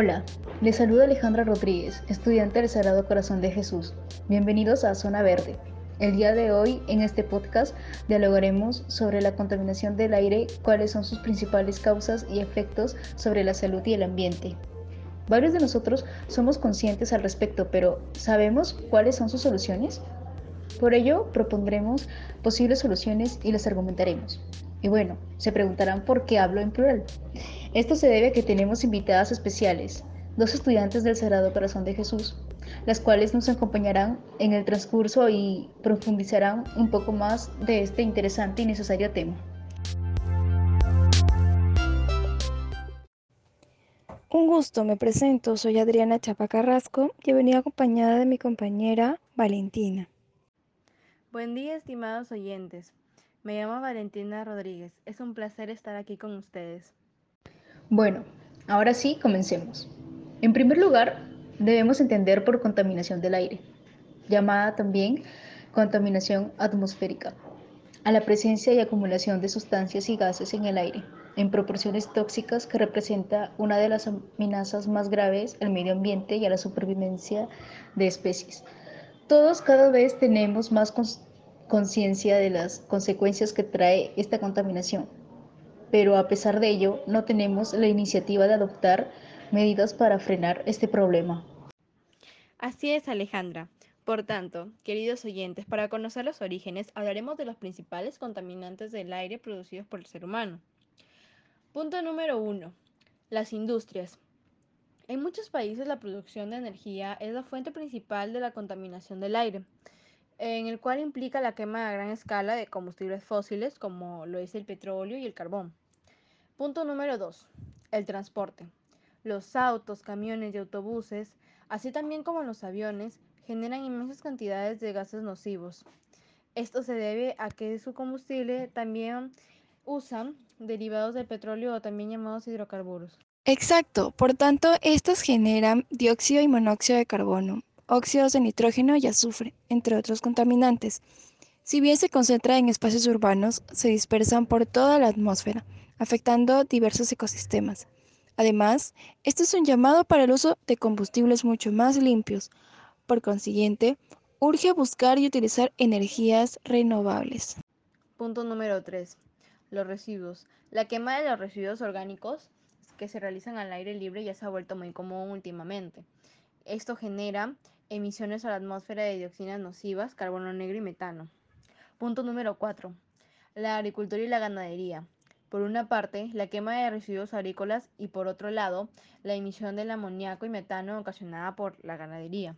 Hola, les saluda Alejandra Rodríguez, estudiante del Sagrado Corazón de Jesús. Bienvenidos a Zona Verde. El día de hoy, en este podcast, dialogaremos sobre la contaminación del aire, cuáles son sus principales causas y efectos sobre la salud y el ambiente. Varios de nosotros somos conscientes al respecto, pero ¿sabemos cuáles son sus soluciones? Por ello, propondremos posibles soluciones y las argumentaremos. Y bueno, se preguntarán por qué hablo en plural. Esto se debe a que tenemos invitadas especiales, dos estudiantes del Sagrado Corazón de Jesús, las cuales nos acompañarán en el transcurso y profundizarán un poco más de este interesante y necesario tema. Un gusto, me presento, soy Adriana Chapa Carrasco y he venido acompañada de mi compañera Valentina. Buen día, estimados oyentes. Me llamo Valentina Rodríguez. Es un placer estar aquí con ustedes. Bueno, ahora sí, comencemos. En primer lugar, debemos entender por contaminación del aire, llamada también contaminación atmosférica, a la presencia y acumulación de sustancias y gases en el aire, en proporciones tóxicas que representa una de las amenazas más graves al medio ambiente y a la supervivencia de especies. Todos cada vez tenemos más conciencia de las consecuencias que trae esta contaminación pero a pesar de ello no tenemos la iniciativa de adoptar medidas para frenar este problema. Así es, Alejandra. Por tanto, queridos oyentes, para conocer los orígenes hablaremos de los principales contaminantes del aire producidos por el ser humano. Punto número 1. Las industrias. En muchos países la producción de energía es la fuente principal de la contaminación del aire, en el cual implica la quema a gran escala de combustibles fósiles como lo es el petróleo y el carbón. Punto número 2. El transporte. Los autos, camiones y autobuses, así también como los aviones, generan inmensas cantidades de gases nocivos. Esto se debe a que su combustible también usan derivados del petróleo o también llamados hidrocarburos. Exacto, por tanto, estos generan dióxido y monóxido de carbono, óxidos de nitrógeno y azufre, entre otros contaminantes. Si bien se concentran en espacios urbanos, se dispersan por toda la atmósfera afectando diversos ecosistemas. Además, esto es un llamado para el uso de combustibles mucho más limpios. Por consiguiente, urge buscar y utilizar energías renovables. Punto número 3. Los residuos. La quema de los residuos orgánicos que se realizan al aire libre ya se ha vuelto muy común últimamente. Esto genera emisiones a la atmósfera de dioxinas nocivas, carbono negro y metano. Punto número 4. La agricultura y la ganadería. Por una parte, la quema de residuos agrícolas y por otro lado, la emisión del amoníaco y metano ocasionada por la ganadería.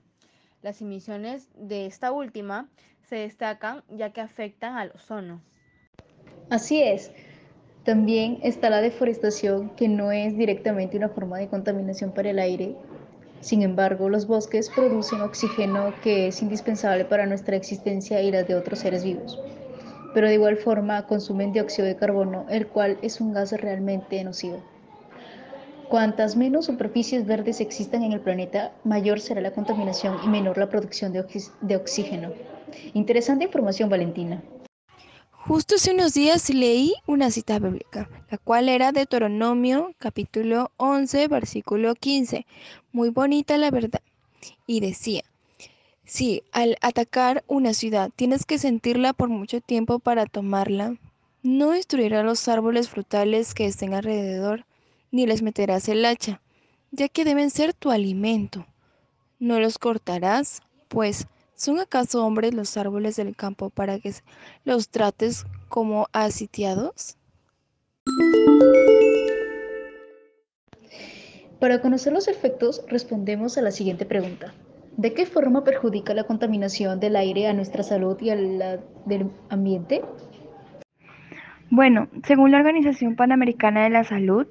Las emisiones de esta última se destacan ya que afectan al ozono. Así es. También está la deforestación, que no es directamente una forma de contaminación para el aire. Sin embargo, los bosques producen oxígeno que es indispensable para nuestra existencia y la de otros seres vivos pero de igual forma consumen dióxido de carbono, el cual es un gas realmente nocivo. Cuantas menos superficies verdes existan en el planeta, mayor será la contaminación y menor la producción de, oxígeno. Interesante información, Valentina. Justo hace unos días leí una cita bíblica, la cual era de Deuteronomio capítulo 11, versículo 15. Muy bonita la verdad. Y decía, si al atacar una ciudad tienes que sentirla por mucho tiempo para tomarla, no destruirás los árboles frutales que estén alrededor, ni les meterás el hacha, ya que deben ser tu alimento. No los cortarás, pues ¿son acaso hombres los árboles del campo para que los trates como a sitiados? Para conocer los efectos, respondemos a la siguiente pregunta. ¿De qué forma perjudica la contaminación del aire a nuestra salud y al del ambiente? Bueno, según la Organización Panamericana de la Salud,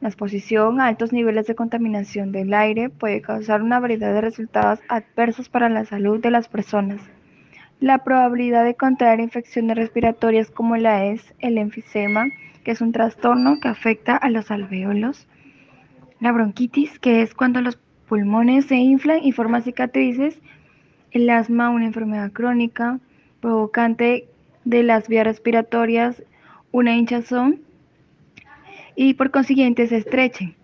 la exposición a altos niveles de contaminación del aire puede causar una variedad de resultados adversos para la salud de las personas. La probabilidad de contraer infecciones respiratorias como la es el enfisema, que es un trastorno que afecta a los alvéolos, la bronquitis, que es cuando los pulmones se inflan y forman cicatrices, el asma, una enfermedad crónica provocante de las vías respiratorias, una hinchazón y por consiguiente se estrechen.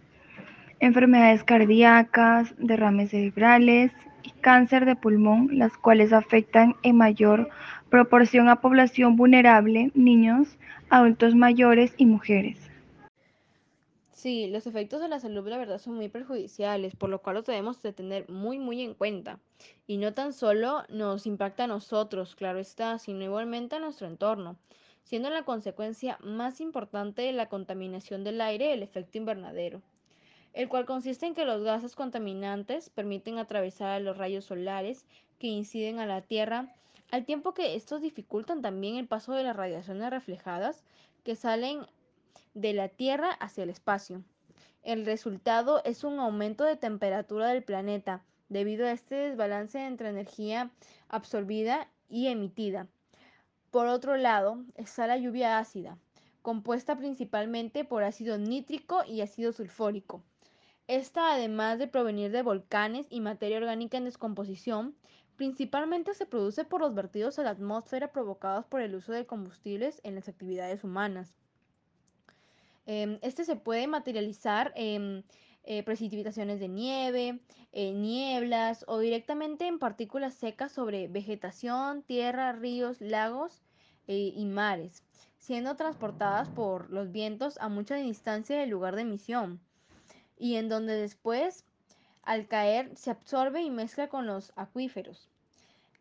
enfermedades cardíacas, derrames cerebrales y cáncer de pulmón, las cuales afectan en mayor proporción a población vulnerable, niños, adultos mayores y mujeres. Sí, los efectos de la salud la verdad son muy perjudiciales, por lo cual los debemos de tener muy muy en cuenta. Y no tan solo nos impacta a nosotros, claro está, sino igualmente a nuestro entorno, siendo la consecuencia más importante de la contaminación del aire el efecto invernadero, el cual consiste en que los gases contaminantes permiten atravesar los rayos solares que inciden a la Tierra, al tiempo que estos dificultan también el paso de las radiaciones reflejadas que salen de la Tierra hacia el espacio. El resultado es un aumento de temperatura del planeta debido a este desbalance entre energía absorbida y emitida. Por otro lado, está la lluvia ácida, compuesta principalmente por ácido nítrico y ácido sulfórico. Esta, además de provenir de volcanes y materia orgánica en descomposición, principalmente se produce por los vertidos a la atmósfera provocados por el uso de combustibles en las actividades humanas. Em, este se puede materializar en eh, precipitaciones de nieve, nieblas o directamente en partículas secas sobre vegetación, tierra, ríos, lagos eh, y mares, siendo transportadas por los vientos a mucha distancia del lugar de emisión y en donde después al caer se absorbe y mezcla con los acuíferos,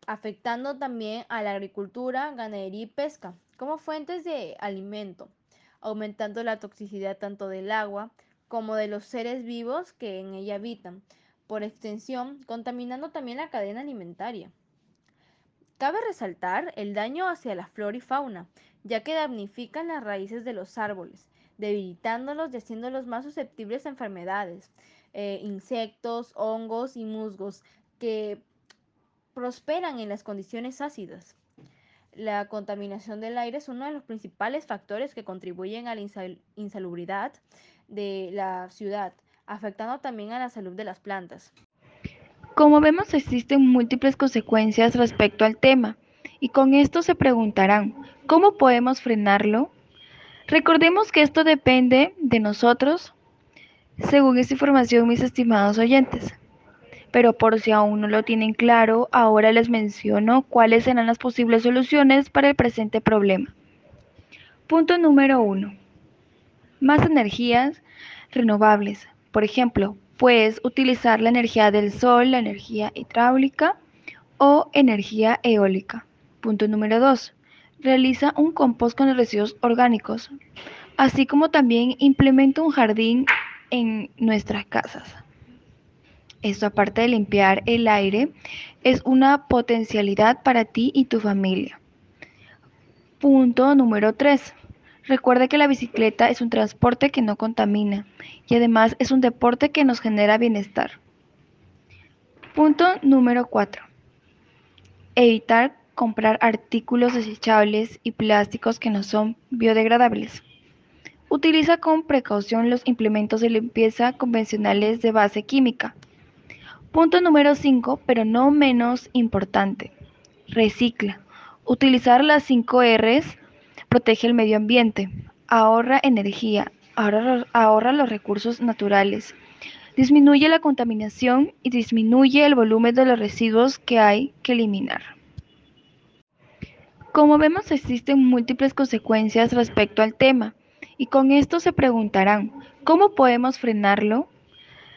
afectando también a la agricultura, ganadería y pesca como fuentes de alimento aumentando la toxicidad tanto del agua como de los seres vivos que en ella habitan, por extensión, contaminando también la cadena alimentaria. Cabe resaltar el daño hacia la flora y fauna, ya que damnifican las raíces de los árboles, debilitándolos y haciéndolos más susceptibles a enfermedades, eh, insectos, hongos y musgos que prosperan en las condiciones ácidas. La contaminación del aire es uno de los principales factores que contribuyen a la insalubridad de la ciudad, afectando también a la salud de las plantas. Como vemos, existen múltiples consecuencias respecto al tema, y con esto se preguntarán, ¿cómo podemos frenarlo? Recordemos que esto depende de nosotros, según esta información, mis estimados oyentes pero por si aún no lo tienen claro, ahora les menciono cuáles serán las posibles soluciones para el presente problema. Punto número 1. Más energías renovables. Por ejemplo, puedes utilizar la energía del sol, la energía hidráulica o energía eólica. Punto número 2. Realiza un compost con residuos orgánicos, así como también implementa un jardín en nuestras casas. Esto aparte de limpiar el aire, es una potencialidad para ti y tu familia. Punto número 3. Recuerda que la bicicleta es un transporte que no contamina y además es un deporte que nos genera bienestar. Punto número 4. Evitar comprar artículos desechables y plásticos que no son biodegradables. Utiliza con precaución los implementos de limpieza convencionales de base química Punto número 5, pero no menos importante. Recicla. Utilizar las 5 Rs protege el medio ambiente, ahorra energía, ahorra, los recursos naturales, disminuye la contaminación y disminuye el volumen de los residuos que hay que eliminar. Como vemos existen múltiples consecuencias respecto al tema y con esto se preguntarán, ¿cómo podemos frenarlo?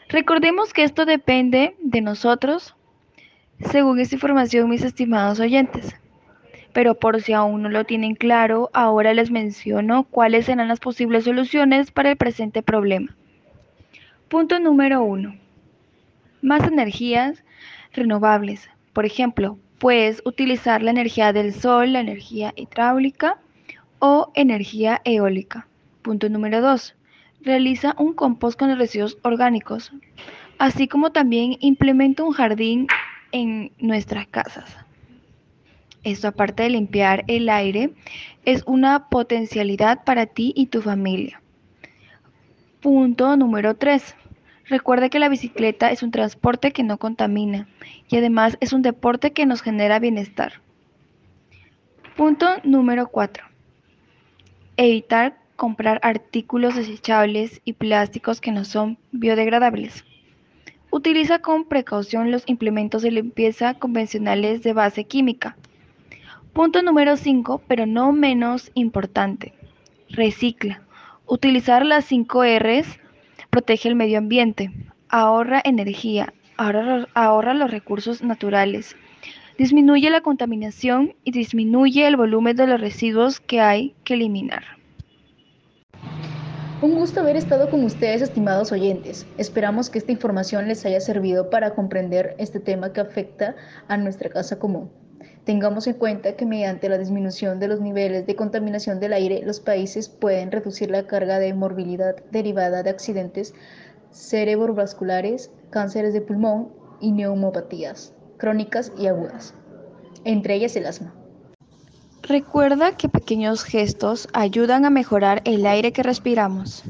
Recordemos que esto depende de nosotros, según esta información, mis estimados oyentes. Pero por si aún no lo tienen claro, ahora les menciono cuáles serán las posibles soluciones para el presente problema. Punto número 1. Más energías renovables. Por ejemplo, puedes utilizar la energía del sol, la energía hidráulica o energía eólica. Punto número 2 realiza un compost con residuos orgánicos, así como también implementa un jardín en nuestras casas. Esto aparte de limpiar el aire, es una potencialidad para ti y tu familia. Punto número 3. Recuerda que la bicicleta es un transporte que no contamina y además es un deporte que nos genera bienestar. Punto número 4. Evitar comprar artículos desechables y plásticos que no son biodegradables. Utiliza con precaución los implementos de limpieza convencionales de base química. Punto número 5, pero no menos importante. Recicla. Utilizar las 5 Rs protege el medio ambiente, ahorra energía, ahorra, ahorra los recursos naturales, disminuye la contaminación y disminuye el volumen de los residuos que hay que eliminar. Un gusto haber estado con ustedes, estimados oyentes. Esperamos que esta información les haya servido para comprender este tema que afecta a nuestra casa común. Tengamos en cuenta que mediante la disminución de los niveles de contaminación del aire, los países pueden reducir la carga de morbilidad derivada de accidentes cerebrovasculares, cánceres de pulmón y neumopatías crónicas y agudas, entre ellas el asma. Recuerda que pequeños gestos ayudan a mejorar el aire que respiramos.